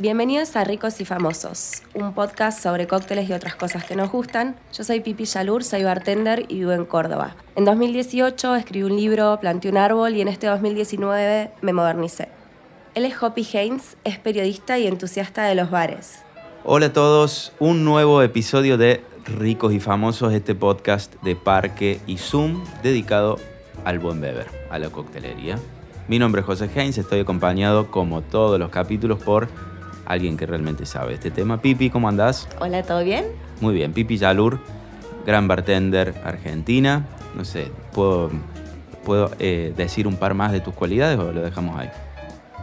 Bienvenidos a Ricos y Famosos, un podcast sobre cócteles y otras cosas que nos gustan. Yo soy Pipi Yalur, soy bartender y vivo en Córdoba. En 2018 escribí un libro, planté un árbol y en este 2019 me modernicé. Él es Hoppy Haynes, es periodista y entusiasta de los bares. Hola a todos, un nuevo episodio de Ricos y Famosos, este podcast de Parque y Zoom dedicado al buen beber, a la coctelería. Mi nombre es José Haynes, estoy acompañado como todos los capítulos por alguien que realmente sabe este tema. Pipi, ¿cómo andás? Hola, ¿todo bien? Muy bien, Pipi Yalur, gran bartender argentina. No sé, ¿puedo, puedo eh, decir un par más de tus cualidades o lo dejamos ahí?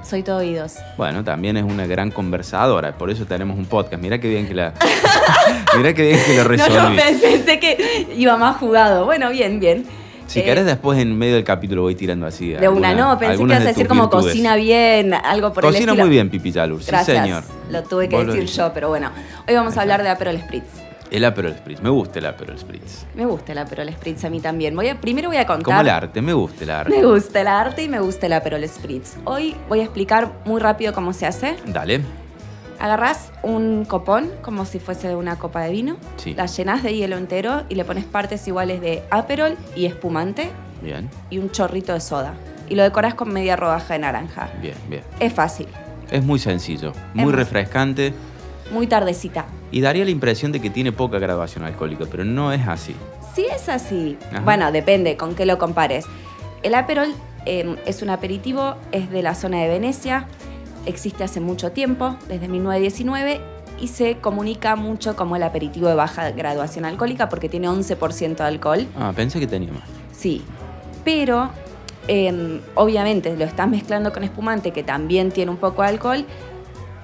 Soy todo oídos. Bueno, también es una gran conversadora, por eso tenemos un podcast. Mira qué bien que la. Mira qué bien que lo resolví. No, no, pensé que iba más jugado. Bueno, bien, bien. Si querés, después en medio del capítulo voy tirando así. De una, no, pensé que ibas a decir como cocina bien, algo por cocina el Cocina muy bien, Pipi Yalur, sí señor. Lo tuve que decir yo, pero bueno. Hoy vamos a hablar de Aperol Spritz. El Aperol Spritz, me gusta el Aperol Spritz. Me gusta el Aperol Spritz a mí también. Voy a, primero voy a contar. Como el arte, me gusta el arte. Me gusta el arte y me gusta el Aperol Spritz. Hoy voy a explicar muy rápido cómo se hace. Dale. Agarrás un copón, como si fuese una copa de vino, sí. la llenas de hielo entero y le pones partes iguales de Aperol y espumante Bien. Y un chorrito de soda. Y lo decoras con media rodaja de naranja. Bien, bien. Es fácil. Es muy sencillo, muy refrescante. Muy tardecita. Y daría la impresión de que tiene poca graduación alcohólica, pero no es así. Sí es así. Bueno, depende con qué lo compares. El Aperol em, es un aperitivo, es de la zona de Venecia, existe hace mucho tiempo, desde 1919, y se comunica mucho como el aperitivo de baja graduación alcohólica porque tiene 11% de alcohol. Ah, pensé que tenía más. Sí, pero em, obviamente lo estás mezclando con espumante que también tiene un poco de alcohol,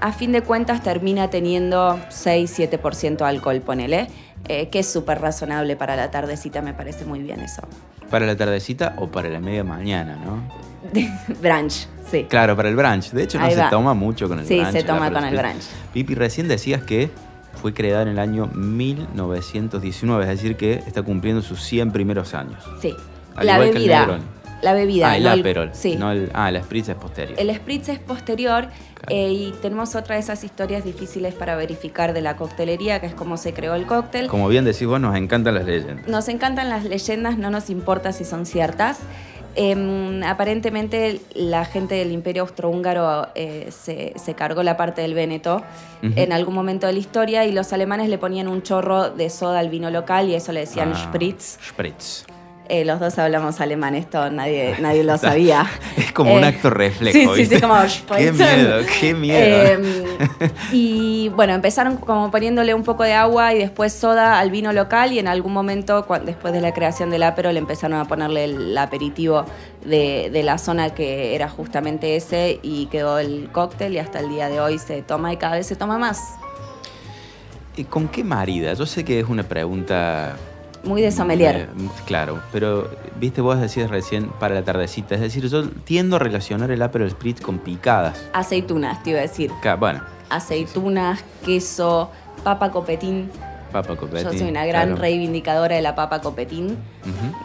a fin de cuentas termina teniendo 6-7% de alcohol, ponele, eh, que es súper razonable para la tardecita, me parece muy bien eso. ¿Para la tardecita o para la media mañana, no? brunch, sí. Claro, para el brunch. De hecho, no se toma mucho con el brunch. Sí, se toma con el brunch. Pipi, recién decías que fue creada en el año 1919, es decir, que está cumpliendo sus 100 primeros años. Sí la bebida. La bebida. Ah, el Aperol. sí. ah, el Spritz es posterior. El Spritz es posterior eh, y tenemos otra de esas historias difíciles para verificar de la coctelería, que es cómo se creó el cóctel. Como bien decís vos, nos encantan las leyendas. Nos encantan las leyendas, no nos importa si son ciertas. Em, aparentemente la gente del Imperio Austrohúngaro eh, se, cargó la parte del Véneto en algún momento de la historia y los alemanes le ponían un chorro de soda al vino local y eso le decían ah, Spritz. Spritz. Eh, los dos hablamos alemán, esto nadie, nadie lo sabía. Es como un eh, acto reflejo. Sí, sí, sí, como Qué miedo, qué miedo. Em, y bueno, empezaron como poniéndole un poco de agua y después soda al vino local y en algún momento, después de la creación del apero, le empezaron a ponerle el aperitivo de, de, la zona que era justamente ese y quedó el cóctel y hasta el día de hoy se toma y cada vez se toma más. ¿Y con qué marida? Yo sé que es una pregunta muy de sommelier. Eh, claro, pero viste, vos decías recién para la tardecita. Es decir, yo tiendo a relacionar el Aperol Spritz con picadas. Aceitunas, te iba a decir. bueno. Aceitunas, queso, papa copetín. Papa copetín. Yo soy una gran reivindicadora de la papa copetín.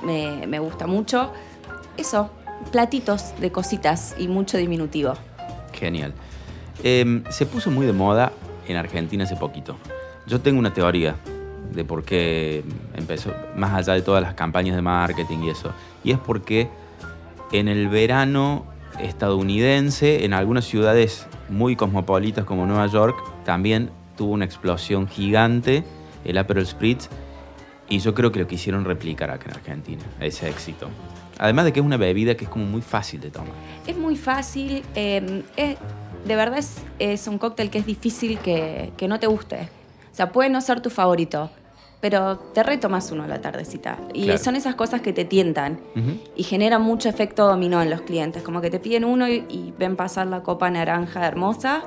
me, gusta mucho. Eso, platitos de cositas y mucho diminutivo. Genial. Em, se puso muy de moda en Argentina hace poquito. Yo tengo una teoría de por qué empezó, más allá de todas las campañas de marketing y eso. Y es porque en el verano estadounidense, en algunas ciudades muy cosmopolitas como Nueva York, también tuvo una explosión gigante el Aperol Spritz y yo creo que lo quisieron replicar acá en Argentina, ese éxito. Además de que es una bebida que es como muy fácil de tomar. Es muy fácil, eh, de verdad es, es, un cóctel que es difícil que no te guste. O sea, puede no ser tu favorito, pero te retomas uno a la tardecita. Y son esas cosas que te tientan y generan mucho efecto dominó en los clientes. Como que te piden uno y, ven pasar la copa naranja hermosa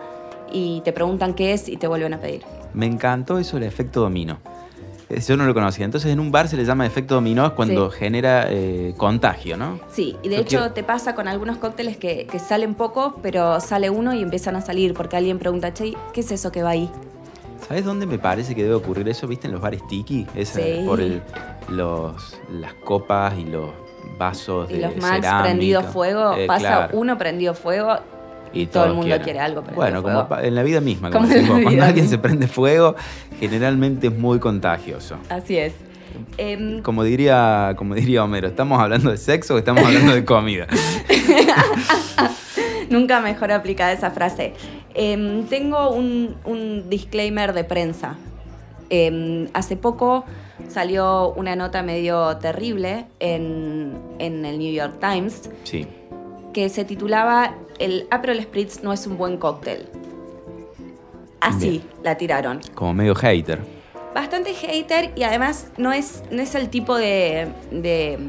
y te preguntan qué es y te vuelven a pedir. Me encantó eso el efecto dominó. Yo no lo conocía. Entonces en un bar se le llama efecto dominó cuando genera eh, contagio, ¿no? Sí, y de hecho te pasa con algunos cócteles que, que salen poco, pero sale uno y empiezan a salir porque alguien pregunta, che, ¿qué es eso que va ahí? ¿Sabes dónde me parece que debe ocurrir eso? ¿Viste en los bares tiki? sí. Por los, las copas y los vasos y de los más prendido fuego. Eh, pasa uno prendido fuego Y todo el mundo quiere algo. Bueno, como en la vida misma, como, cuando alguien se prende fuego, generalmente es muy contagioso. Así es. Em, como, diría, como diría Homero, ¿estamos hablando de sexo o estamos hablando de comida? Nunca mejor aplicada esa frase. Em, tengo un, disclaimer de prensa. Em, hace poco salió una nota medio terrible en, en, el New York Times sí. que se titulaba El Aperol Spritz no es un buen cóctel. Así la tiraron. Como medio hater. Bastante hater y además no es, no es el tipo de, de,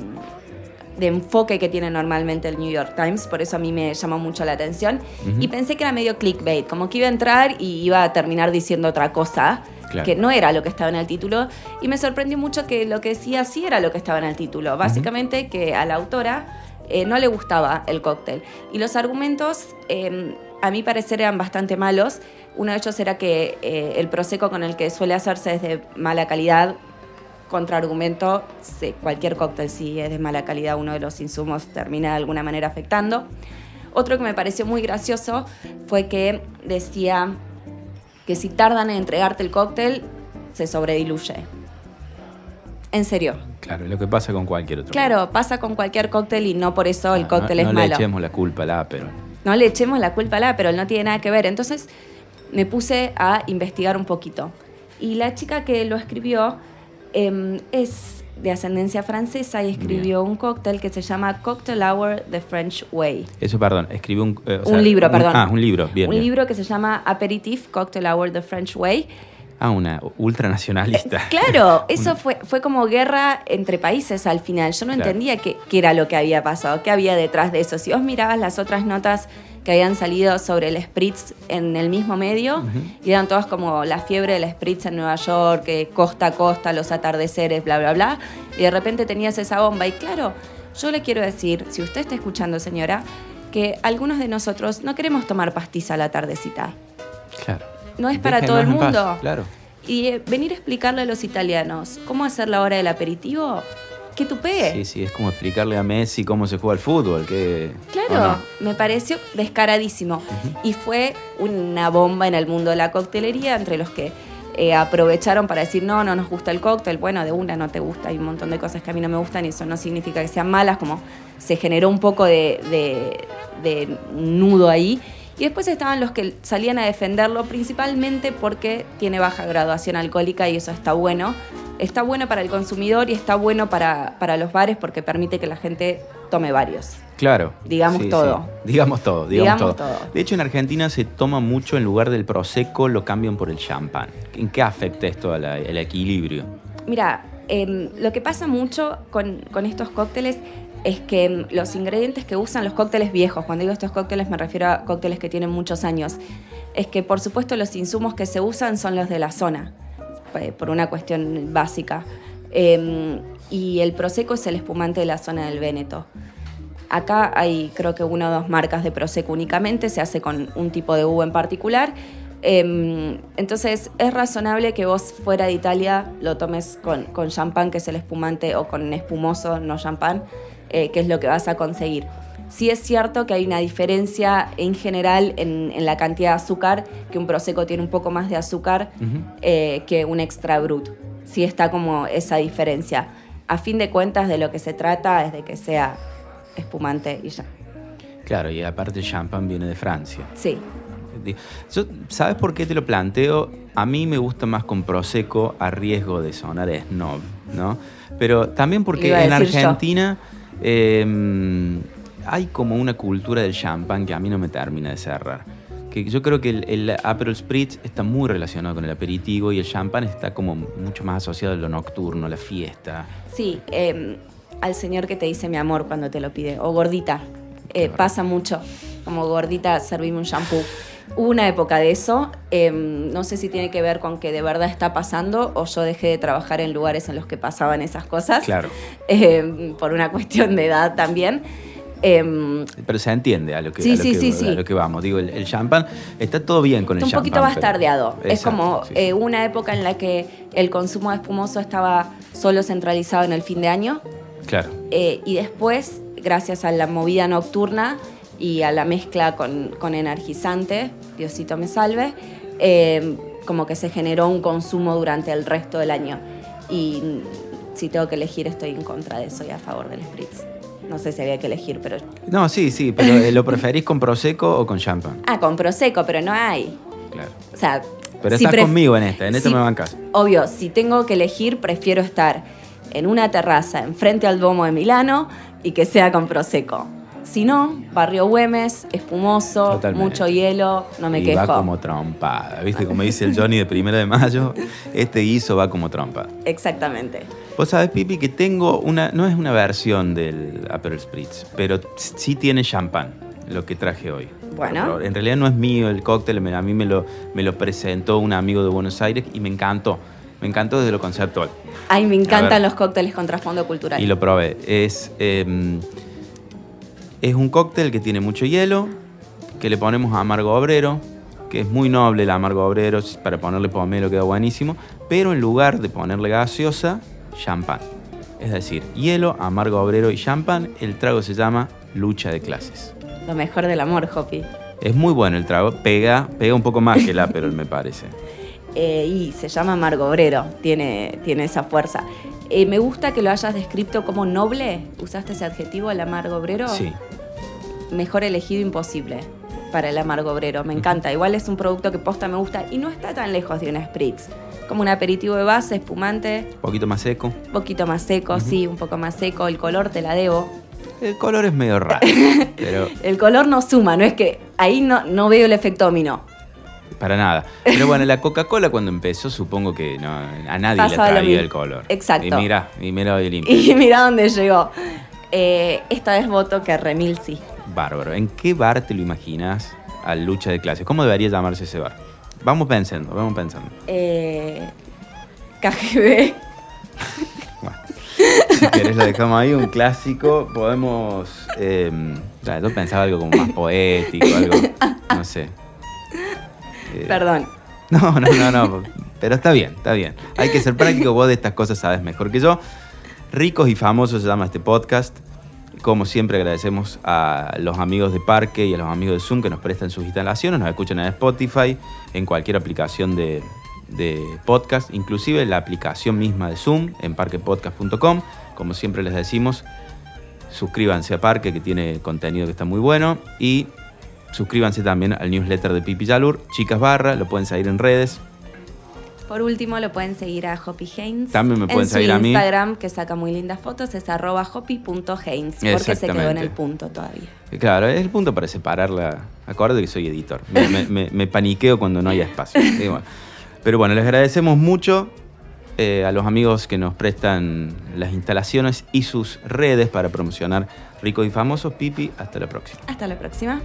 enfoque que tiene normalmente el New York Times, por eso a mí me llamó mucho la atención. Y pensé que era medio clickbait, como que iba a entrar y iba a terminar diciendo otra cosa. que no era lo que estaba en el título, y me sorprendió mucho que lo que decía sí era lo que estaba en el título. Básicamente que a la autora eh, no le gustaba el cóctel. Y los argumentos, em, a mi parecer, eran bastante malos. Uno de ellos era que eh, el prosecco con el que suele hacerse es de mala calidad. Contraargumento, cualquier cóctel si es de mala calidad, uno de los insumos termina de alguna manera afectando. Otro que me pareció muy gracioso fue que decía que si tardan en entregarte el cóctel, se sobrediluye. En serio. Claro, lo que pasa con cualquier otro. Claro, pasa con cualquier cóctel y no por eso el cóctel es malo. No le echemos la culpa al Aperol. No le echemos la culpa al Aperol, no tiene nada que ver. Entonces me puse a investigar un poquito. Y la chica que lo escribió em, es de ascendencia francesa y escribió un cóctel que se llama Cocktail Hour The French Way. Eso, perdón, escribió un... Eh, un libro, perdón. Ah, un libro, bien. Un libro que se llama Aperitif Cocktail Hour The French Way Ah, una ultranacionalista. Eh, claro, eso fue, fue como guerra entre países al final. Yo no entendía qué, era lo que había pasado, qué había detrás de eso. Si vos mirabas las otras notas que habían salido sobre el Spritz en el mismo medio, y eran todas como la fiebre del Spritz en Nueva York, que costa a costa, los atardeceres, bla, bla, bla, y de repente tenías esa bomba. Y claro, yo le quiero decir, si usted está escuchando, señora, que algunos de nosotros no queremos tomar pastiza a la tardecita. Claro no es para todo el mundo. claro. Y eh, venir a explicarle a los italianos cómo hacer la hora del aperitivo, que tupé. Sí, sí, es como explicarle a Messi cómo se juega el fútbol. Que, claro, me pareció descaradísimo. Y fue una bomba en el mundo de la coctelería entre los que eh, aprovecharon para decir, no, no nos gusta el cóctel. Bueno, de una no te gusta, hay un montón de cosas que a mí no me gustan y eso no significa que sean malas, como se generó un poco de, de, de nudo ahí. Y después estaban los que salían a defenderlo principalmente porque tiene baja graduación alcohólica y eso está bueno. Está bueno para el consumidor y está bueno para, para los bares porque permite que la gente tome varios. Claro. Digamos todo. Digamos todo, digamos, todo. De hecho, en Argentina se toma mucho en lugar del prosecco, lo cambian por el champán. ¿En qué afecta esto al equilibrio? Mira, em, lo que pasa mucho con, con estos cócteles es que los ingredientes que usan los cócteles viejos, cuando digo estos cócteles me refiero a cócteles que tienen muchos años, es que por supuesto los insumos que se usan son los de la zona, eh, por una cuestión básica. Em, y el Prosecco es el espumante de la zona del Véneto. Acá hay creo que una o dos marcas de Prosecco únicamente, se hace con un tipo de uva en particular. Em, entonces es razonable que vos fuera de Italia lo tomes con, con champán, que es el espumante, o con espumoso, no champán, eh, qué es lo que vas a conseguir. Sí es cierto que hay una diferencia en general en, la cantidad de azúcar, que un Prosecco tiene un poco más de azúcar eh, que un extra brut. Sí está como esa diferencia. A fin de cuentas de lo que se trata es de que sea espumante y ya. Claro, y aparte el champán viene de Francia. Sí. ¿Sabes por qué te lo planteo? A mí me gusta más con Prosecco a riesgo de sonar snob, ¿no? Pero también porque en Argentina... Em, hay como una cultura del champán que a mí no me termina de cerrar. Que yo creo que el, el Aperol Spritz está muy relacionado con el aperitivo y el champán está como mucho más asociado a lo nocturno, a la fiesta. Sí, em, al señor que te dice mi amor cuando te lo pide, o gordita. Eh, pasa mucho, como gordita, servime un shampoo. Hubo una época de eso, em, no sé si tiene que ver con que de verdad está pasando o yo dejé de trabajar en lugares en los que pasaban esas cosas. Claro. Em, por una cuestión de edad también. Em, Pero se entiende a lo que, lo que, vamos. Digo, el, champán está todo bien con el champán. Un poquito bastardeado. es como eh, una época en la que el consumo de espumoso estaba solo centralizado en el fin de año. Claro. Eh, y después, gracias a la movida nocturna, y a la mezcla con, energizante, Diosito me salve, eh, como que se generó un consumo durante el resto del año. Y si tengo que elegir, estoy en contra de eso y a favor del spritz. No sé si había que elegir, pero... No, sí, sí, pero eh, ¿lo preferís con Prosecco o con champán? Ah, con Prosecco, pero no hay. Claro. O sea... Pero estás conmigo en esta, en esta me bancas. Obvio, si tengo que elegir, prefiero estar en una terraza enfrente al Duomo de Milano y que sea con Prosecco. Si no, Barrio Güemes, espumoso, mucho hielo, no me y va como trompada, ¿viste? Como dice el Johnny de Primero de Mayo, este guiso va como trompa. Exactamente. Vos sabés, Pipi, que tengo una, no es una versión del Aperol Spritz, pero sí tiene champán, lo que traje hoy. Bueno. En realidad no es mío el cóctel, a mí me lo, me lo presentó un amigo de Buenos Aires y me encantó. Me encantó desde lo conceptual. Ay, me encantan los cócteles con trasfondo cultural. Y lo probé. Es, em, es un cóctel que tiene mucho hielo, que le ponemos amargo obrero, que es muy noble el amargo obrero, para ponerle pomelo queda buenísimo, pero en lugar de ponerle gaseosa, champán. Es decir, hielo, amargo obrero y champán, el trago se llama lucha de clases. Lo mejor del amor, Hopi. Es muy bueno el trago, pega, pega un poco más que el Aperol, me parece. Eh, y se llama amargo obrero, tiene, tiene esa fuerza. Eh, me gusta que lo hayas descrito como noble, usaste ese adjetivo, el amargo obrero. Sí. Mejor elegido imposible para el amargo obrero, me encanta. Igual es un producto que posta me gusta y no está tan lejos de un spritz como un aperitivo de base, espumante. Un poquito más seco. Un poquito más seco, sí, un poco más seco. El color te la debo. El color es medio raro. pero... El color no suma, no es que ahí no, no veo el efecto dominó. Para nada. Pero bueno, la Coca-Cola cuando empezó, supongo que no, a nadie le traía el color. Exacto. Y mira, y mira hoy limpio. Y mira dónde llegó. Eh, esta vez voto que Remil sí. Bárbaro. ¿En qué bar te lo imaginas a lucha de clases? ¿Cómo debería llamarse ese bar? Vamos pensando, vamos pensando. Eh, KGB. bueno, si querés lo dejamos ahí, un clásico. Podemos. Eh, yo pensaba algo como más poético, algo. No sé. Eh, Perdón. No, no, no, no. Pero está bien, está bien. Hay que ser práctico. Vos de estas cosas sabes mejor que yo. Ricos y famosos se llama este podcast. Como siempre agradecemos a los amigos de Parque y a los amigos de Zoom que nos prestan sus instalaciones, nos escuchan en Spotify, en cualquier aplicación de, podcast, inclusive la aplicación misma de Zoom en parquepodcast.com. Como siempre les decimos, suscríbanse a Parque que tiene contenido que está muy bueno y suscríbanse también al newsletter de Pipi Yalur, Chicas Barra, lo pueden seguir en redes. Por último, lo pueden seguir a Hoppy Haynes. También me pueden seguir a mí. Instagram, que saca muy lindas fotos, es arroba hoppy.haynes, porque se quedó en el punto todavía. Claro, es el punto para separarla. Acuérdate que soy editor. Me, paniqueo cuando no hay espacio. Pero bueno, les agradecemos mucho eh, a los amigos que nos prestan las instalaciones y sus redes para promocionar Ricos y Famosos. Pipi, hasta la próxima. Hasta la próxima.